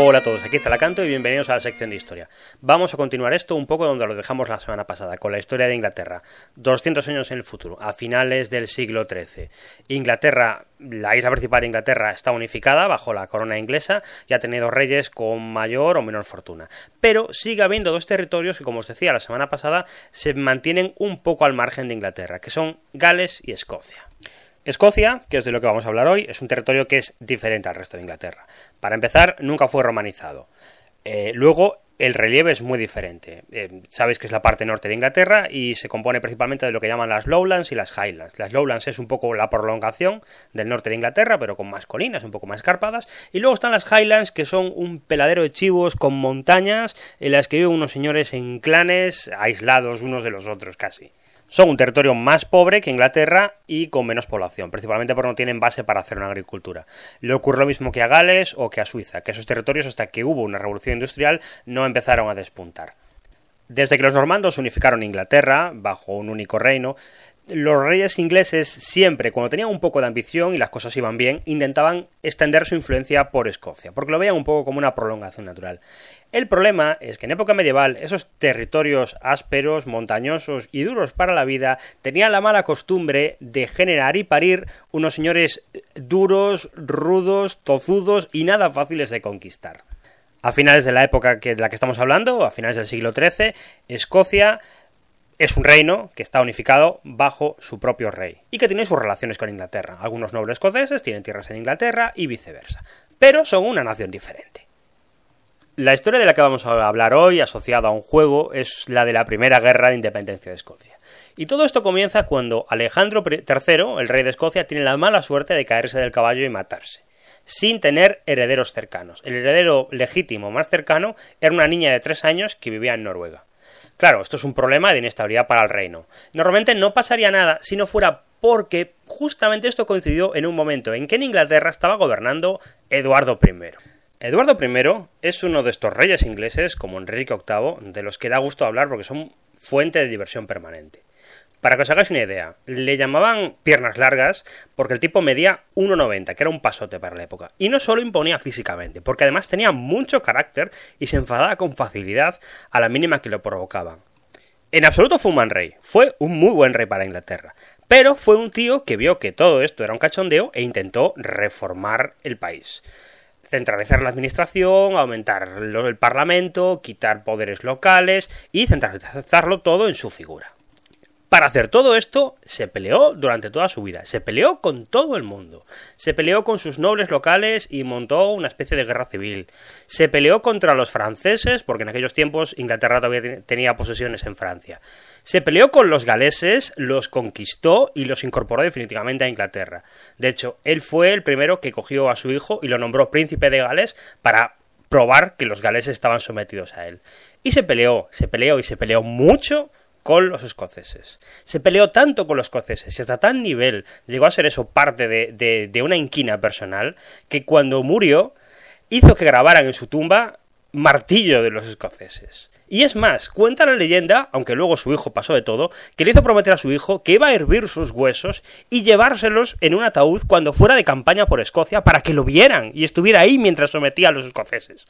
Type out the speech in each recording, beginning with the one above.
Hola a todos, aquí Zalacanto y bienvenidos a la sección de historia. Vamos a continuar esto un poco donde lo dejamos la semana pasada, con la historia de Inglaterra. 200 años en el futuro, a finales del siglo XIII. Inglaterra, la isla principal de Inglaterra, está unificada bajo la corona inglesa y ha tenido reyes con mayor o menor fortuna. Pero sigue habiendo dos territorios que, como os decía la semana pasada, se mantienen un poco al margen de Inglaterra, que son Gales y Escocia. Escocia, que es de lo que vamos a hablar hoy, es un territorio que es diferente al resto de Inglaterra. Para empezar, nunca fue romanizado. Eh, luego, el relieve es muy diferente. Eh, sabéis que es la parte norte de Inglaterra y se compone principalmente de lo que llaman las Lowlands y las Highlands. Las Lowlands es un poco la prolongación del norte de Inglaterra, pero con más colinas, un poco más escarpadas. Y luego están las Highlands, que son un peladero de chivos con montañas en las que viven unos señores en clanes aislados unos de los otros casi. Son un territorio más pobre que Inglaterra y con menos población, principalmente porque no tienen base para hacer una agricultura. Le ocurre lo mismo que a Gales o que a Suiza, que esos territorios hasta que hubo una revolución industrial no empezaron a despuntar. Desde que los normandos unificaron Inglaterra bajo un único reino, los reyes ingleses siempre, cuando tenían un poco de ambición y las cosas iban bien, intentaban extender su influencia por Escocia, porque lo veían un poco como una prolongación natural. El problema es que en época medieval esos territorios ásperos, montañosos y duros para la vida tenían la mala costumbre de generar y parir unos señores duros, rudos, tozudos y nada fáciles de conquistar. A finales de la época de la que estamos hablando, a finales del siglo XIII, Escocia es un reino que está unificado bajo su propio rey y que tiene sus relaciones con Inglaterra. Algunos nobles escoceses tienen tierras en Inglaterra y viceversa, pero son una nación diferente. La historia de la que vamos a hablar hoy, asociada a un juego, es la de la primera guerra de independencia de Escocia. Y todo esto comienza cuando Alejandro III, el rey de Escocia, tiene la mala suerte de caerse del caballo y matarse, sin tener herederos cercanos. El heredero legítimo más cercano era una niña de tres años que vivía en Noruega. Claro, esto es un problema de inestabilidad para el reino. Normalmente no pasaría nada si no fuera porque justamente esto coincidió en un momento en que en Inglaterra estaba gobernando Eduardo I. Eduardo I es uno de estos reyes ingleses, como Enrique VIII, de los que da gusto hablar porque son fuente de diversión permanente. Para que os hagáis una idea, le llamaban piernas largas porque el tipo medía 1,90, que era un pasote para la época. Y no solo imponía físicamente, porque además tenía mucho carácter y se enfadaba con facilidad a la mínima que lo provocaban. En absoluto fue un buen rey, fue un muy buen rey para Inglaterra, pero fue un tío que vio que todo esto era un cachondeo e intentó reformar el país centralizar la administración, aumentar el parlamento, quitar poderes locales y centralizarlo todo en su figura. Para hacer todo esto, se peleó durante toda su vida, se peleó con todo el mundo, se peleó con sus nobles locales y montó una especie de guerra civil, se peleó contra los franceses, porque en aquellos tiempos Inglaterra todavía tenía posesiones en Francia, se peleó con los galeses, los conquistó y los incorporó definitivamente a Inglaterra. De hecho, él fue el primero que cogió a su hijo y lo nombró príncipe de Gales para probar que los galeses estaban sometidos a él. Y se peleó, se peleó y se peleó mucho con los escoceses. Se peleó tanto con los escoceses y hasta tal nivel llegó a ser eso parte de, de, una inquina personal que cuando murió hizo que grabaran en su tumba martillo de los escoceses. Y es más, cuenta la leyenda, aunque luego su hijo pasó de todo, que le hizo prometer a su hijo que iba a hervir sus huesos y llevárselos en un ataúd cuando fuera de campaña por Escocia para que lo vieran y estuviera ahí mientras sometía a los escoceses.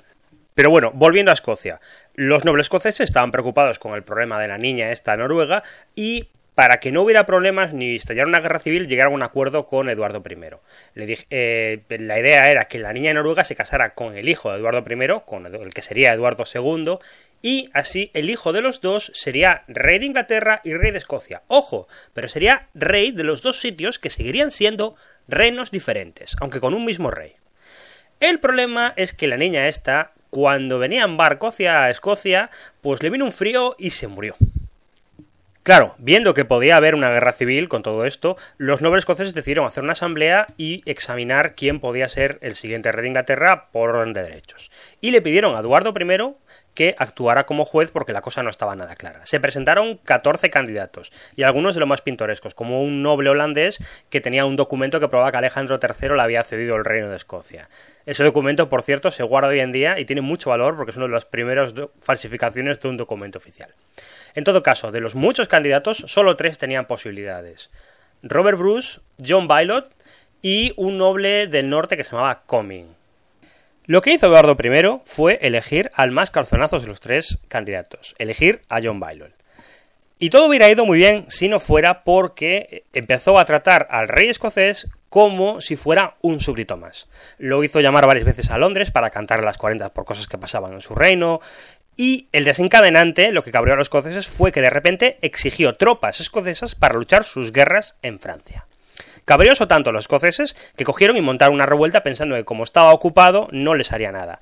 Pero bueno, volviendo a Escocia, los nobles escoceses estaban preocupados con el problema de la niña esta noruega y para que no hubiera problemas ni estallar una guerra civil, llegaron a un acuerdo con Eduardo I. Eh, la idea era que la niña noruega se casara con el hijo de Eduardo I, con el que sería Eduardo II, y así el hijo de los dos sería rey de Inglaterra y rey de Escocia. Ojo, pero sería rey de los dos sitios que seguirían siendo reinos diferentes, aunque con un mismo rey. El problema es que la niña esta cuando venía en barco hacia Escocia, pues le vino un frío y se murió. Claro, viendo que podía haber una guerra civil con todo esto, los nobles escoceses decidieron hacer una asamblea y examinar quién podía ser el siguiente rey de Inglaterra por orden de derechos. Y le pidieron a Eduardo I que actuara como juez porque la cosa no estaba nada clara. Se presentaron 14 candidatos y algunos de los más pintorescos, como un noble holandés que tenía un documento que probaba que Alejandro III le había cedido el reino de Escocia. Ese documento, por cierto, se guarda hoy en día y tiene mucho valor porque es una de las primeras falsificaciones de un documento oficial. En todo caso, de los muchos candidatos, solo tres tenían posibilidades. Robert Bruce, John Bylot y un noble del norte que se llamaba Coming. Lo que hizo Eduardo I fue elegir al más calzonazos de los tres candidatos, elegir a John Bailol. Y todo hubiera ido muy bien si no fuera porque empezó a tratar al rey escocés como si fuera un súbdito más. Lo hizo llamar varias veces a Londres para cantar las 40 por cosas que pasaban en su reino. Y el desencadenante, lo que cabreó a los escoceses, fue que de repente exigió tropas escocesas para luchar sus guerras en Francia. Cabrioso tanto los escoceses que cogieron y montaron una revuelta pensando que como estaba ocupado no les haría nada.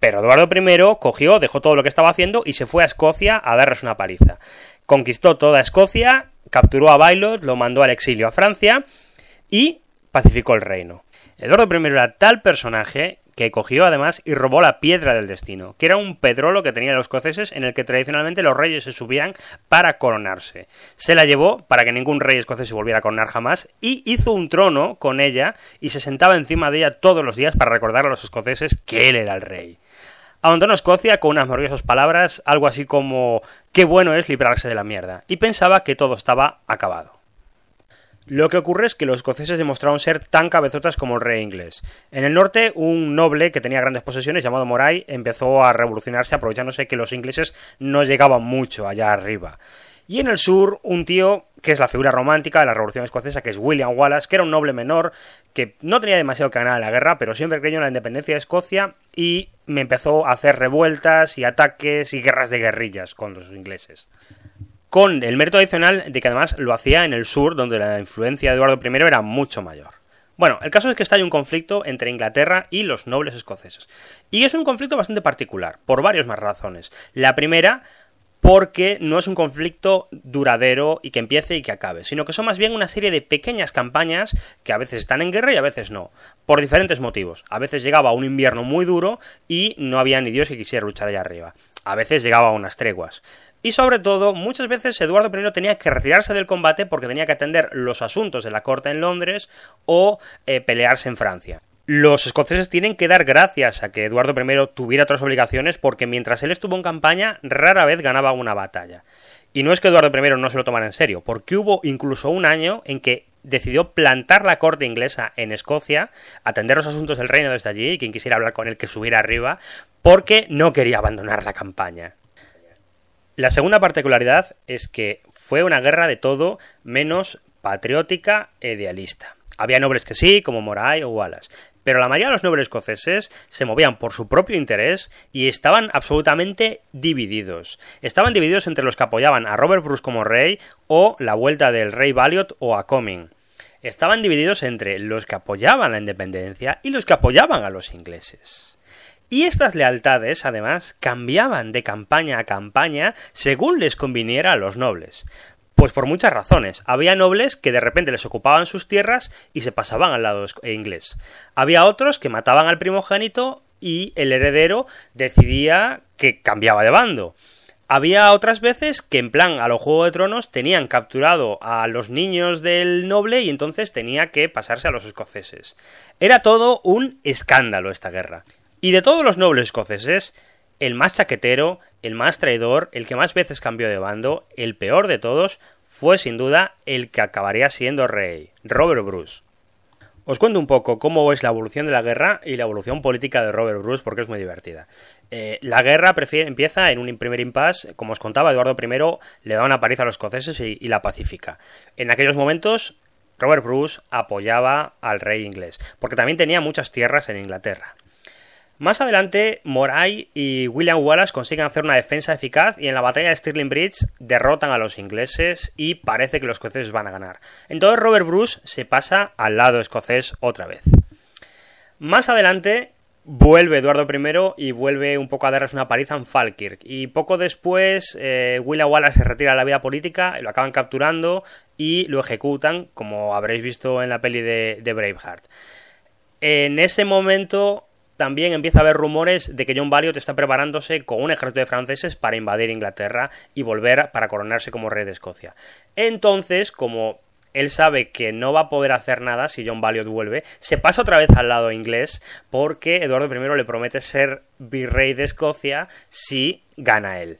Pero Eduardo I cogió, dejó todo lo que estaba haciendo y se fue a Escocia a darles una paliza. Conquistó toda Escocia, capturó a Bailot, lo mandó al exilio a Francia y pacificó el reino. Eduardo I era tal personaje que cogió además y robó la piedra del destino, que era un pedrolo que tenían los escoceses en el que tradicionalmente los reyes se subían para coronarse. Se la llevó para que ningún rey escocés se volviera a coronar jamás y hizo un trono con ella y se sentaba encima de ella todos los días para recordar a los escoceses que él era el rey. Abandonó Escocia con unas maravillosas palabras, algo así como qué bueno es librarse de la mierda, y pensaba que todo estaba acabado. Lo que ocurre es que los escoceses demostraron ser tan cabezotas como el rey inglés. En el norte, un noble que tenía grandes posesiones, llamado Moray, empezó a revolucionarse aprovechándose que los ingleses no llegaban mucho allá arriba. Y en el sur, un tío que es la figura romántica de la Revolución Escocesa, que es William Wallace, que era un noble menor, que no tenía demasiado que ganar en la guerra, pero siempre creyó en la independencia de Escocia y me empezó a hacer revueltas y ataques y guerras de guerrillas con los ingleses con el mérito adicional de que además lo hacía en el sur, donde la influencia de Eduardo I era mucho mayor. Bueno, el caso es que está hay un conflicto entre Inglaterra y los nobles escoceses. Y es un conflicto bastante particular, por varias más razones. La primera, porque no es un conflicto duradero y que empiece y que acabe, sino que son más bien una serie de pequeñas campañas que a veces están en guerra y a veces no, por diferentes motivos. A veces llegaba un invierno muy duro y no había ni Dios que quisiera luchar allá arriba. A veces llegaba a unas treguas. Y sobre todo, muchas veces Eduardo I tenía que retirarse del combate porque tenía que atender los asuntos de la corte en Londres o eh, pelearse en Francia. Los escoceses tienen que dar gracias a que Eduardo I tuviera otras obligaciones porque mientras él estuvo en campaña rara vez ganaba una batalla. Y no es que Eduardo I no se lo tomara en serio, porque hubo incluso un año en que decidió plantar la corte inglesa en Escocia, atender los asuntos del reino desde allí, y quien quisiera hablar con él que subiera arriba, porque no quería abandonar la campaña. La segunda particularidad es que fue una guerra de todo menos patriótica e idealista. Había nobles que sí, como Moray o Wallace, pero la mayoría de los nobles escoceses se movían por su propio interés y estaban absolutamente divididos. Estaban divididos entre los que apoyaban a Robert Bruce como rey o la vuelta del rey Valiot o a Comyn. Estaban divididos entre los que apoyaban la independencia y los que apoyaban a los ingleses. Y estas lealtades, además, cambiaban de campaña a campaña según les conviniera a los nobles. Pues por muchas razones. Había nobles que de repente les ocupaban sus tierras y se pasaban al lado inglés. Había otros que mataban al primogénito y el heredero decidía que cambiaba de bando. Había otras veces que en plan a los Juego de Tronos tenían capturado a los niños del noble y entonces tenía que pasarse a los escoceses. Era todo un escándalo esta guerra. Y de todos los nobles escoceses, el más chaquetero, el más traidor, el que más veces cambió de bando, el peor de todos, fue sin duda el que acabaría siendo rey, Robert Bruce. Os cuento un poco cómo es la evolución de la guerra y la evolución política de Robert Bruce porque es muy divertida. Eh, la guerra empieza en un primer impasse, como os contaba, Eduardo I le da una paliza a los escoceses y, y la pacifica. En aquellos momentos, Robert Bruce apoyaba al rey inglés, porque también tenía muchas tierras en Inglaterra. Más adelante, Moray y William Wallace consiguen hacer una defensa eficaz y en la batalla de Stirling Bridge derrotan a los ingleses y parece que los escoceses van a ganar. Entonces Robert Bruce se pasa al lado escocés otra vez. Más adelante vuelve Eduardo I y vuelve un poco a darles una paliza en Falkirk. Y poco después eh, William Wallace se retira de la vida política, lo acaban capturando y lo ejecutan, como habréis visto en la peli de, de Braveheart. En ese momento también empieza a haber rumores de que John Valiot está preparándose con un ejército de franceses para invadir Inglaterra y volver para coronarse como rey de Escocia. Entonces, como él sabe que no va a poder hacer nada si John Valiot vuelve, se pasa otra vez al lado inglés porque Eduardo I le promete ser virrey de Escocia si gana él.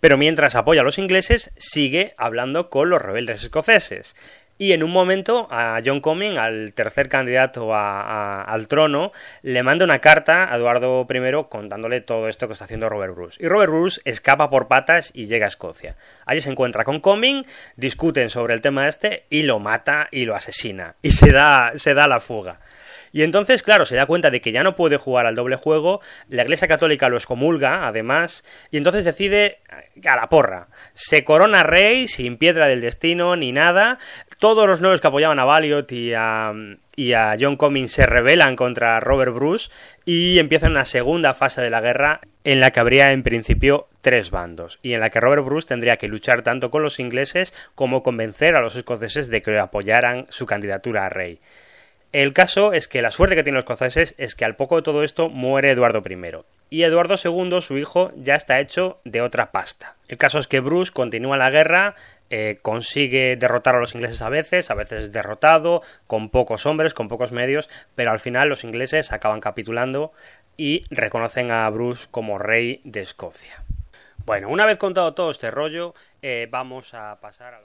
Pero mientras apoya a los ingleses, sigue hablando con los rebeldes escoceses. Y en un momento a John Comyn, al tercer candidato al trono, le manda una carta a Eduardo I contándole todo esto que está haciendo Robert Bruce. Y Robert Bruce escapa por patas y llega a Escocia. Allí se encuentra con Comyn, discuten sobre el tema este y lo mata y lo asesina. Y se da, se da la fuga. Y entonces, claro, se da cuenta de que ya no puede jugar al doble juego, la Iglesia Católica lo excomulga, además, y entonces decide a la porra. Se corona rey sin piedra del destino ni nada. Todos los nuevos que apoyaban a Valiot y a, y a John Comyn se rebelan contra Robert Bruce y empieza una segunda fase de la guerra en la que habría en principio tres bandos y en la que Robert Bruce tendría que luchar tanto con los ingleses como convencer a los escoceses de que apoyaran su candidatura a rey. El caso es que la suerte que tienen los escoceses es que al poco de todo esto muere Eduardo I. Y Eduardo II, su hijo, ya está hecho de otra pasta. El caso es que Bruce continúa la guerra, eh, consigue derrotar a los ingleses a veces, a veces derrotado, con pocos hombres, con pocos medios, pero al final los ingleses acaban capitulando y reconocen a Bruce como rey de Escocia. Bueno, una vez contado todo este rollo, eh, vamos a pasar a